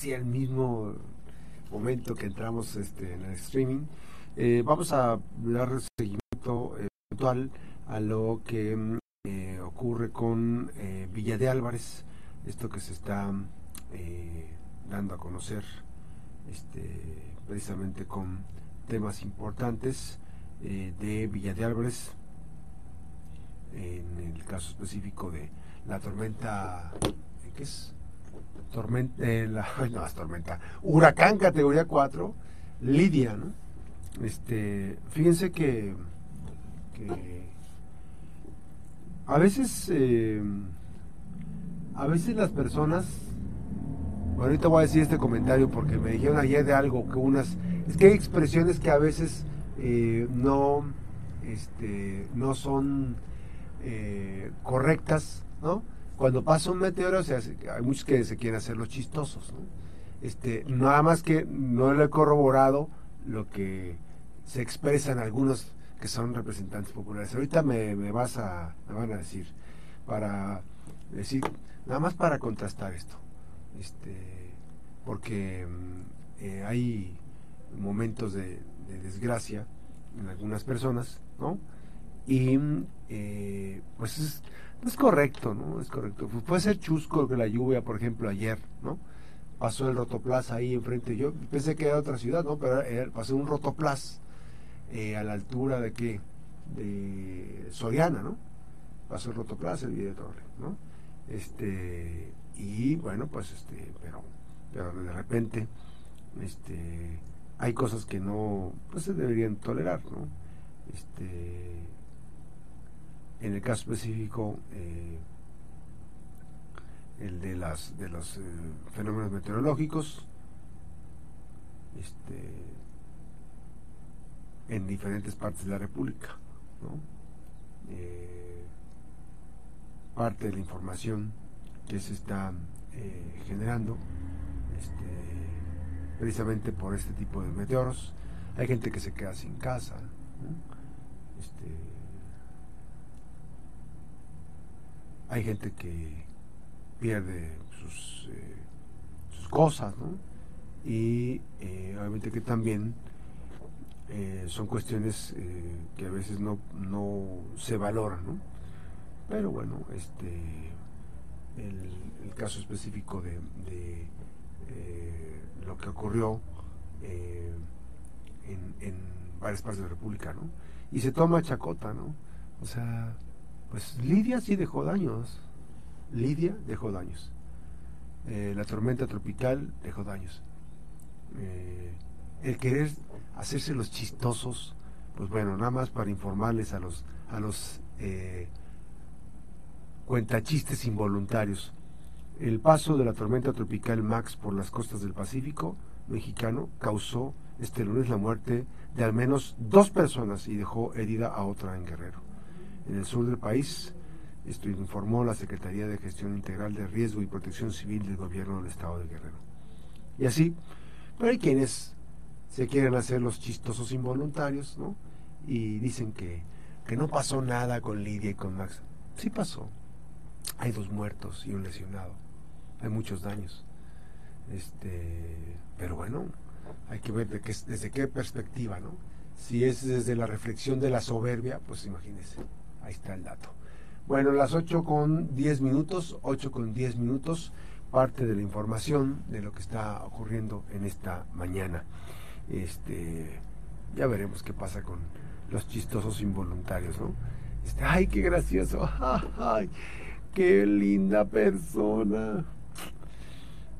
casi al mismo momento que entramos este, en el streaming. Eh, vamos a dar seguimiento actual a lo que eh, ocurre con eh, Villa de Álvarez, esto que se está dando a conocer este, precisamente con temas importantes de Villa de Álvarez, en el caso específico de la tormenta, ¿qué es? Tormenta, la, no, es tormenta, huracán categoría 4, Lidia, ¿no? Este, fíjense que, a veces, eh, a veces las personas, ahorita voy a decir este comentario porque me dijeron ayer de algo que unas, es que hay expresiones que a veces eh, no, este, no son eh, correctas, ¿no? Cuando pasa un meteoro, hay muchos que se quieren hacer los chistosos, ¿no? Este, nada más que no lo he corroborado lo que se expresan algunos que son representantes populares. Ahorita me, vas a, me van a decir, para decir, nada más para contrastar esto, este, porque mm, eh, hay momentos de, desgracia en algunas personas, ¿no? Y eh, pues es, es correcto, ¿no? Es correcto. Puede ser chusco que la lluvia, por ejemplo, ayer, ¿no? pasó el Rotoplas ahí enfrente. Yo pensé que era otra ciudad, ¿no? Pero pasó un Rotoplas eh, a la altura de qué? De Soriana, ¿no? Pasó el Rotoplas, el Video Torre, ¿no? Este, y bueno, pues este, pero, pero de repente, este, hay cosas que no, pues se deberían tolerar, ¿no? Este, en el caso específico, eh, el de las de los eh, fenómenos meteorológicos este, en diferentes partes de la República. Eh, parte de la información que se está generando este, precisamente por este tipo de meteoros. Hay gente que se queda sin casa. Este, hay gente que pierde sus, eh, cosas, ¿no? Y eh, obviamente que también eh, son cuestiones que a veces no, no se valoran, ¿no? Pero bueno, este el, caso específico de, de lo que ocurrió en, en varias partes de la República, ¿no? Y se toma chacota, ¿no? O sea, pues Lidia sí dejó daños, Lidia dejó daños. Eh, la tormenta tropical dejó daños. Eh, el querer hacerse los chistosos, pues bueno, nada más para informarles a los, a los eh, cuentachistes involuntarios. El paso de la tormenta tropical Max por las costas del Pacífico mexicano causó este lunes la muerte de al menos dos personas y dejó herida a otra en Guerrero. En el sur del país, esto informó la Secretaría de Gestión Integral de Riesgo y Protección Civil del Gobierno del Estado de Guerrero. Y así, pero hay quienes se quieren hacer los chistosos involuntarios, ¿no? Y dicen que, que no pasó nada con Lidia y con Max. Sí pasó. Hay dos muertos y un lesionado. Hay muchos daños. Este, pero bueno, hay que ver de qué, desde qué perspectiva, ¿no? Si es desde la reflexión de la soberbia, pues imagínense, ahí está el dato. Bueno, las 8 con 10 minutos, 8 con 10 minutos, parte de la información de lo que está ocurriendo en esta mañana. Este, ya veremos qué pasa con los chistosos involuntarios, ¿no? Este, ay, qué gracioso, ay, qué linda persona.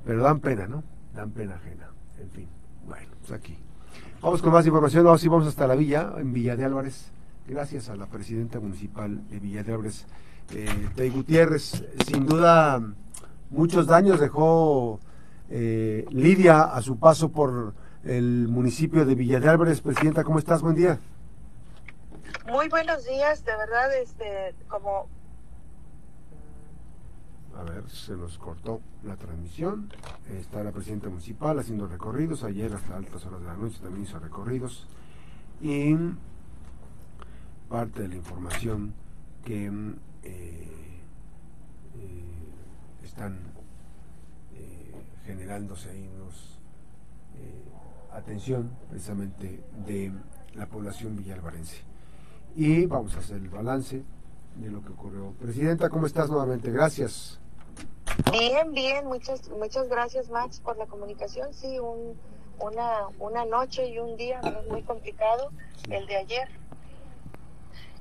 Pero dan pena, ¿no? Dan pena ajena. En fin, bueno, pues aquí. Vamos con más información, vamos, vamos hasta la villa, en Villa de Álvarez gracias a la presidenta municipal de Villa eh, Gutiérrez. Sin duda, muchos daños dejó eh, Lidia a su paso por el municipio de Villa Presidenta, ¿cómo estás? Buen día. Muy buenos días, de verdad, este, como... A ver, se nos cortó la transmisión. Está la presidenta municipal haciendo recorridos. Ayer hasta altas horas de la noche también hizo recorridos. Y parte de la información que mm, eh, eh, están eh, generándose ahí unos atención precisamente de la población villalvarense. Y vamos a hacer el balance de lo que ocurrió. Presidenta, ¿cómo estás nuevamente? Gracias. Bien, bien, muchas, muchas gracias Max por la comunicación. Sí, un, una, una noche y un día muy complicado, el de ayer,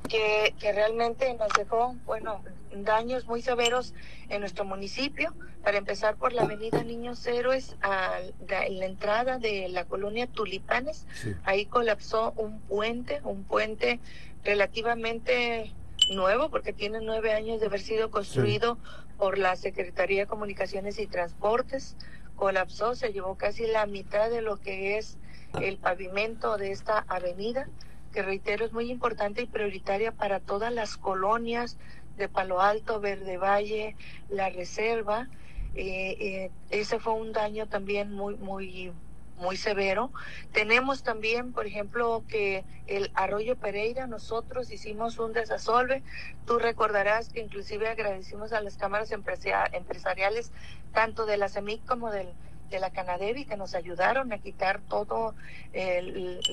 que, que realmente nos dejó, bueno, daños muy severos en nuestro municipio. Para empezar por la avenida Niños Héroes, a la, entrada de la colonia Tulipanes, ahí colapsó un puente, un puente relativamente nuevo, porque tiene nueve años de haber sido construido por la Secretaría de Comunicaciones y Transportes. Colapsó, se llevó casi la mitad de lo que es el pavimento de esta avenida, que reitero es muy importante y prioritaria para todas las colonias, de Palo Alto, Verde Valle, La Reserva. Eh, eh, ese fue un daño también muy, muy, muy severo. Tenemos también, por ejemplo, que el Arroyo Pereira, nosotros hicimos un desasolve. Tú recordarás que inclusive agradecimos a las cámaras empresariales, tanto de la CEMIC como del de la Canadevi que nos ayudaron a quitar todos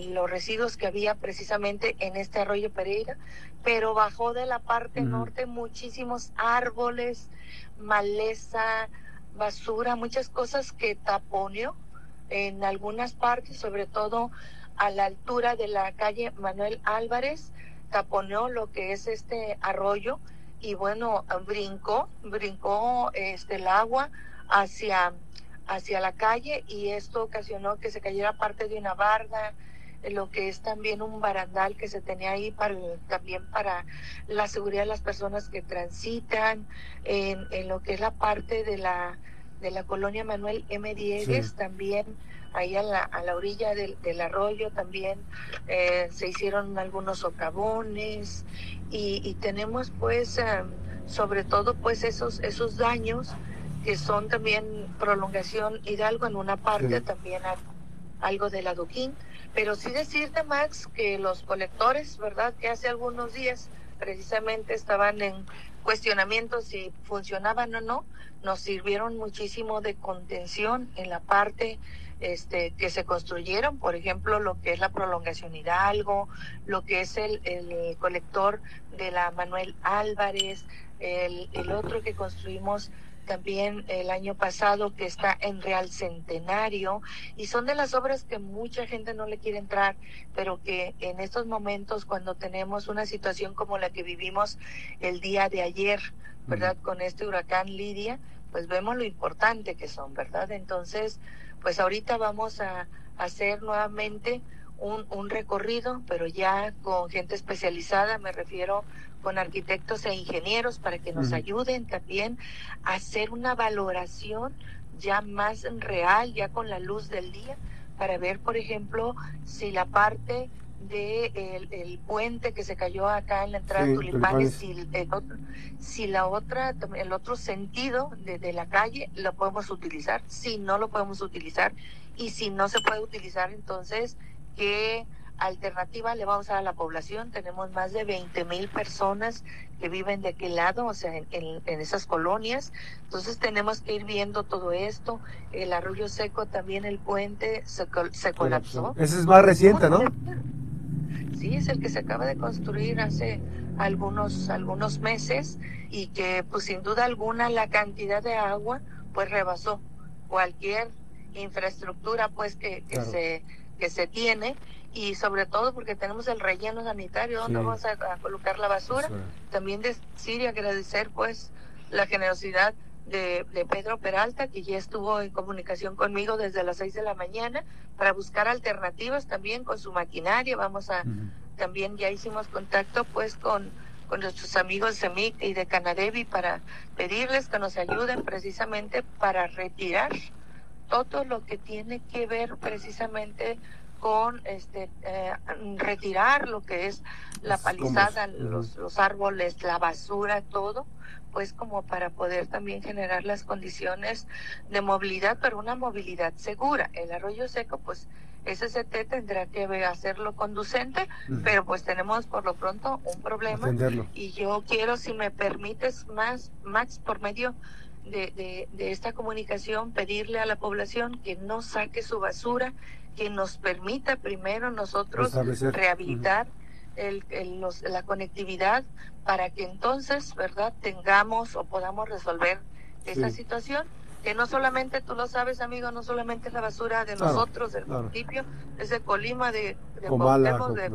los residuos que había precisamente en este arroyo Pereira, pero bajó de la parte norte muchísimos árboles, maleza, basura, muchas cosas que taponeó en algunas partes, sobre todo a la altura de la calle Manuel Álvarez, taponeó lo que es este arroyo y bueno, brincó, brincó este el agua hacia hacia la calle y esto ocasionó que se cayera parte de una barda, lo que es también un barandal que se tenía ahí para también para la seguridad de las personas que transitan, en, en lo que es la parte de la de la colonia Manuel M. Diegues, también ahí a la, a la orilla del, del arroyo también eh, se hicieron algunos socavones y, y tenemos pues em, sobre todo pues esos esos daños que son también prolongación Hidalgo en una parte, también algo de la Duquín. Pero sí decirte, Max, que los colectores, ¿verdad? Que hace algunos días precisamente estaban en cuestionamiento si funcionaban o no, nos sirvieron muchísimo de contención en la parte este, que se construyeron, por ejemplo, lo que es la prolongación Hidalgo, lo que es el, el colector de la Manuel Álvarez, el, el otro que construimos también el año pasado que está en Real Centenario y son de las obras que mucha gente no le quiere entrar, pero que en estos momentos cuando tenemos una situación como la que vivimos el día de ayer, ¿verdad? Con este huracán Lidia, pues vemos lo importante que son, ¿verdad? Entonces, pues ahorita vamos a hacer nuevamente un, un recorrido, pero ya con gente especializada, me refiero con arquitectos e ingenieros para que nos ayuden también a hacer una valoración ya más real, ya con la luz del día, para ver, por ejemplo, si la parte de el, puente que se cayó acá en la entrada de Tulipanes, si, si, la otra, el otro sentido de, de, la calle lo podemos utilizar, si no lo podemos utilizar y si no se puede utilizar, entonces que alternativa le vamos a dar a la población. Tenemos más de 20 mil personas que viven de aquel lado, o sea, en, en, esas colonias. Entonces tenemos que ir viendo todo esto. El arroyo seco, también el puente se, se colapsó. Ese es más reciente, ¿no? Sí, es el que se acaba de construir hace algunos, algunos meses y que pues sin duda alguna la cantidad de agua pues rebasó cualquier infraestructura pues que, que se que se tiene y sobre todo porque tenemos el relleno sanitario donde vamos a, colocar la basura. También decir y agradecer pues la generosidad de, Pedro Peralta, que ya estuvo en comunicación conmigo desde las seis de la mañana para buscar alternativas también con su maquinaria. Vamos a, también ya hicimos contacto pues con, con nuestros amigos de CEMIC y de Canadevi para pedirles que nos ayuden precisamente para retirar todo lo que tiene que ver precisamente con este eh, retirar lo que es la palizada, los, los árboles, la basura, todo, pues como para poder también generar las condiciones de movilidad, pero una movilidad segura. El arroyo seco, pues SCT tendrá que hacerlo conducente, pero pues tenemos por lo pronto un problema. Y yo quiero, si me permites más, Max, por medio de, de, esta comunicación pedirle a la población que no saque su basura, que nos permita primero nosotros rehabilitar el, la conectividad para que entonces, ¿verdad?, tengamos o podamos resolver esa situación que no solamente, tú lo sabes, amigo, no solamente es la basura de nosotros, del municipio, es de Colima, de, de Comala, de,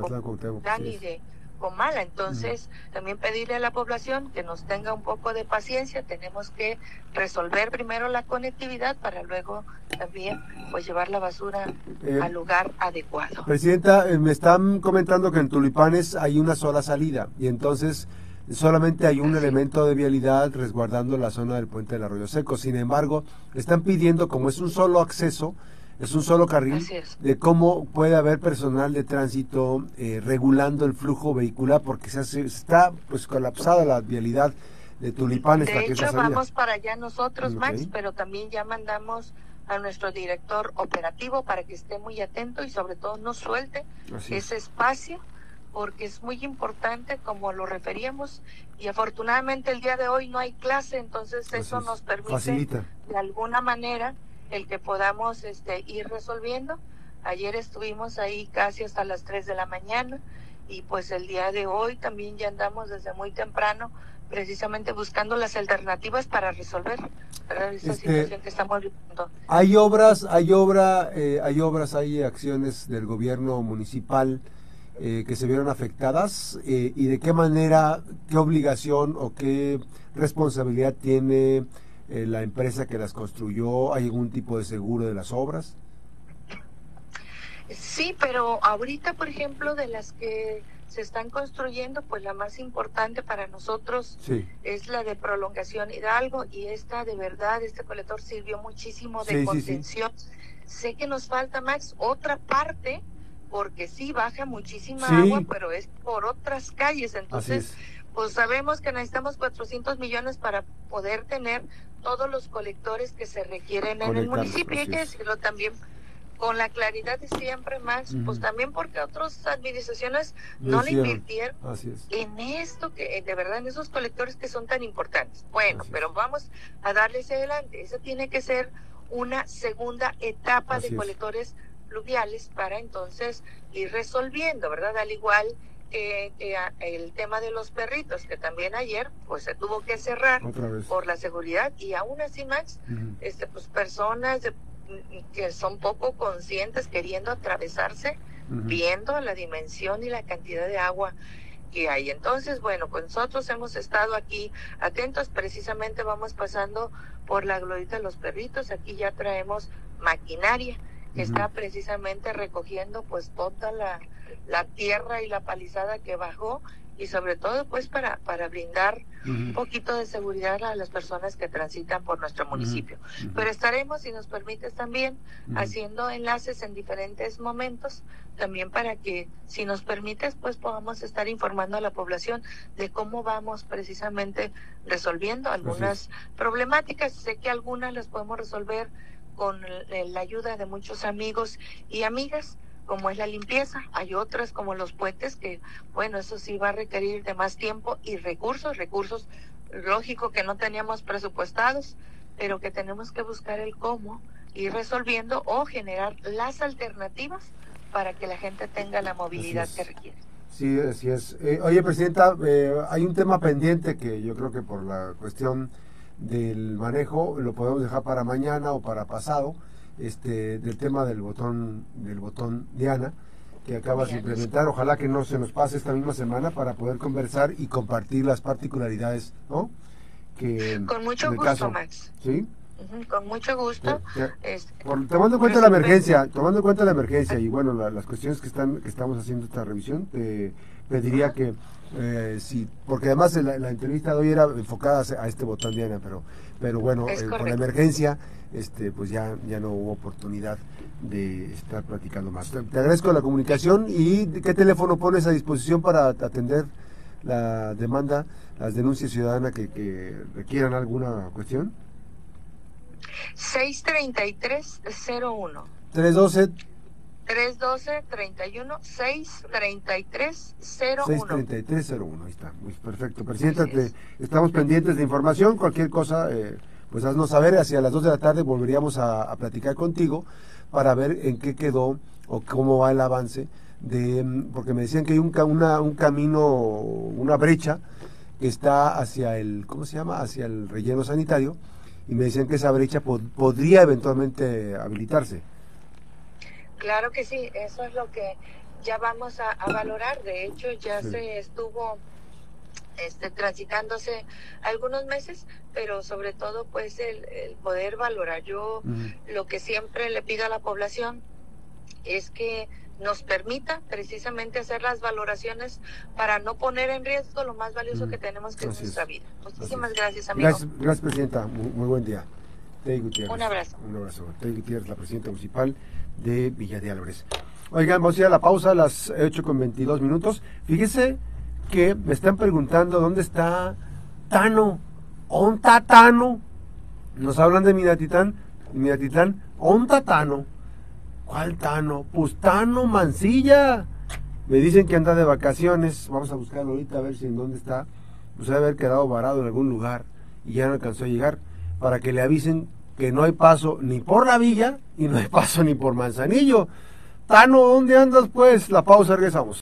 de, de Comala. Entonces, también pedirle a la población que nos tenga un poco de paciencia. Tenemos que resolver primero la conectividad para luego también pues llevar la basura eh, al lugar adecuado. Presidenta, eh, me están comentando que en Tulipanes hay una sola salida y entonces solamente hay un elemento de vialidad resguardando la zona del puente del Arroyo Seco. Sin embargo, están pidiendo, como es un solo acceso, es un solo carril, de cómo puede haber personal de tránsito eh, regulando el flujo vehicular, porque se hace, está pues colapsada la vialidad de Tulipanes. De hecho, vamos para allá nosotros, Max, pero también ya mandamos a nuestro director operativo para que esté muy atento y sobre todo no suelte ese espacio porque es muy importante como lo referíamos y afortunadamente el día de hoy no hay clase, entonces eso nos permite de alguna manera el que podamos este, ir resolviendo. Ayer estuvimos ahí casi hasta las 3 de la mañana y pues el día de hoy también ya andamos desde muy temprano precisamente buscando las alternativas para resolver esta este, situación que estamos viviendo. Hay obras, hay obra, eh, hay obras, hay acciones del gobierno municipal eh, que se vieron afectadas eh, y de qué manera, qué obligación o qué responsabilidad tiene eh, la empresa que las construyó. ¿Hay algún tipo de seguro de las obras? Sí, pero ahorita, por ejemplo, de las que se están construyendo, pues la más importante para nosotros es la de prolongación Hidalgo y esta de verdad, este colector sirvió muchísimo de contención. sé que nos falta, Max, otra parte porque sí baja muchísima agua, pero es por otras calles. Entonces, pues sabemos que necesitamos 400 millones para poder tener todos los colectores que se requieren en el municipio. Hay que decirlo también con la claridad de siempre, Max, pues también porque otras administraciones no le invirtieron en esto, que de verdad, en esos colectores que son tan importantes. Bueno, pero vamos a darles adelante. Eso tiene que ser una segunda etapa de colectores pluviales para entonces ir resolviendo, ¿verdad? Al igual que, el tema de los perritos, que también ayer pues se tuvo que cerrar por la seguridad y aún así, Max, este, pues personas que son poco conscientes queriendo atravesarse, viendo la dimensión y la cantidad de agua que hay. Entonces, bueno, pues nosotros hemos estado aquí atentos, precisamente vamos pasando por la glorita de los perritos, aquí ya traemos maquinaria que está precisamente recogiendo pues toda la, la, tierra y la palizada que bajó y sobre todo pues para, para brindar un poquito de seguridad a las personas que transitan por nuestro municipio. Pero estaremos, si nos permites también, haciendo enlaces en diferentes momentos, también para que, si nos permites, pues podamos estar informando a la población de cómo vamos precisamente resolviendo algunas problemáticas. Sé que algunas las podemos resolver con la ayuda de muchos amigos y amigas, como es la limpieza. Hay otras como los puentes que, bueno, eso sí va a requerir de más tiempo y recursos, recursos lógico que no teníamos presupuestados, pero que tenemos que buscar el cómo ir resolviendo o generar las alternativas para que la gente tenga la movilidad que requiere. Sí, así es. Eh, oye, Presidenta, eh, hay un tema pendiente que yo creo que por la cuestión del manejo lo podemos dejar para mañana o para pasado este del tema del botón del botón Diana que acabas de implementar. Ojalá que no se nos pase esta misma semana para poder conversar y compartir las particularidades no que con mucho gusto Max. Sí con mucho gusto tomando en cuenta la emergencia tomando en cuenta la emergencia y bueno las cuestiones que están que estamos haciendo esta revisión te pediría que eh, sí, porque además la, entrevista de hoy era enfocada a este botón Diana, pero, pero bueno, eh, con la emergencia, este, pues ya, ya no hubo oportunidad de estar platicando más. Te, agradezco la comunicación y qué teléfono pones a disposición para atender la demanda, las denuncias ciudadanas que, que requieran alguna cuestión. 633-01. 312 312-31 633 01 633 01 ahí está. Muy perfecto. Presidenta estamos pendientes de información. Cualquier cosa eh, pues haznos saber, hacia las 2 de la tarde volveríamos a, platicar contigo para ver en qué quedó o cómo va el avance de, porque me decían que hay un, un camino, una brecha que está hacia el, ¿cómo se llama? Hacia el relleno sanitario y me decían que esa brecha podría eventualmente habilitarse. Claro que sí, eso es lo que ya vamos a, valorar. De hecho, ya se estuvo este, transitándose algunos meses, pero sobre todo pues el, poder valorar. Yo lo que siempre le pido a la población es que nos permita precisamente hacer las valoraciones para no poner en riesgo lo más valioso que tenemos que es nuestra vida. Muchísimas gracias, amigo. Gracias, Presidenta. Muy, buen día. Un abrazo. Un abrazo. Tey Gutiérrez, la Presidenta Municipal de Villa de Álvarez. Oigan, vamos a ir a la pausa a las 8 con 22 minutos. Fíjese que me están preguntando dónde está Tano. ¿Onta Tano? Nos hablan de Minatitán. Minatitán, ¿onta Tano? ¿Cuál Tano? Pues Tano Mancilla. Me dicen que anda de vacaciones. Vamos a buscarlo ahorita a ver si en dónde está. Pues debe haber quedado varado en algún lugar y ya no alcanzó a llegar. Para que le avisen que no hay paso ni por la villa y no hay paso ni por Manzanillo. Tano, ¿dónde andas pues? La pausa, regresamos.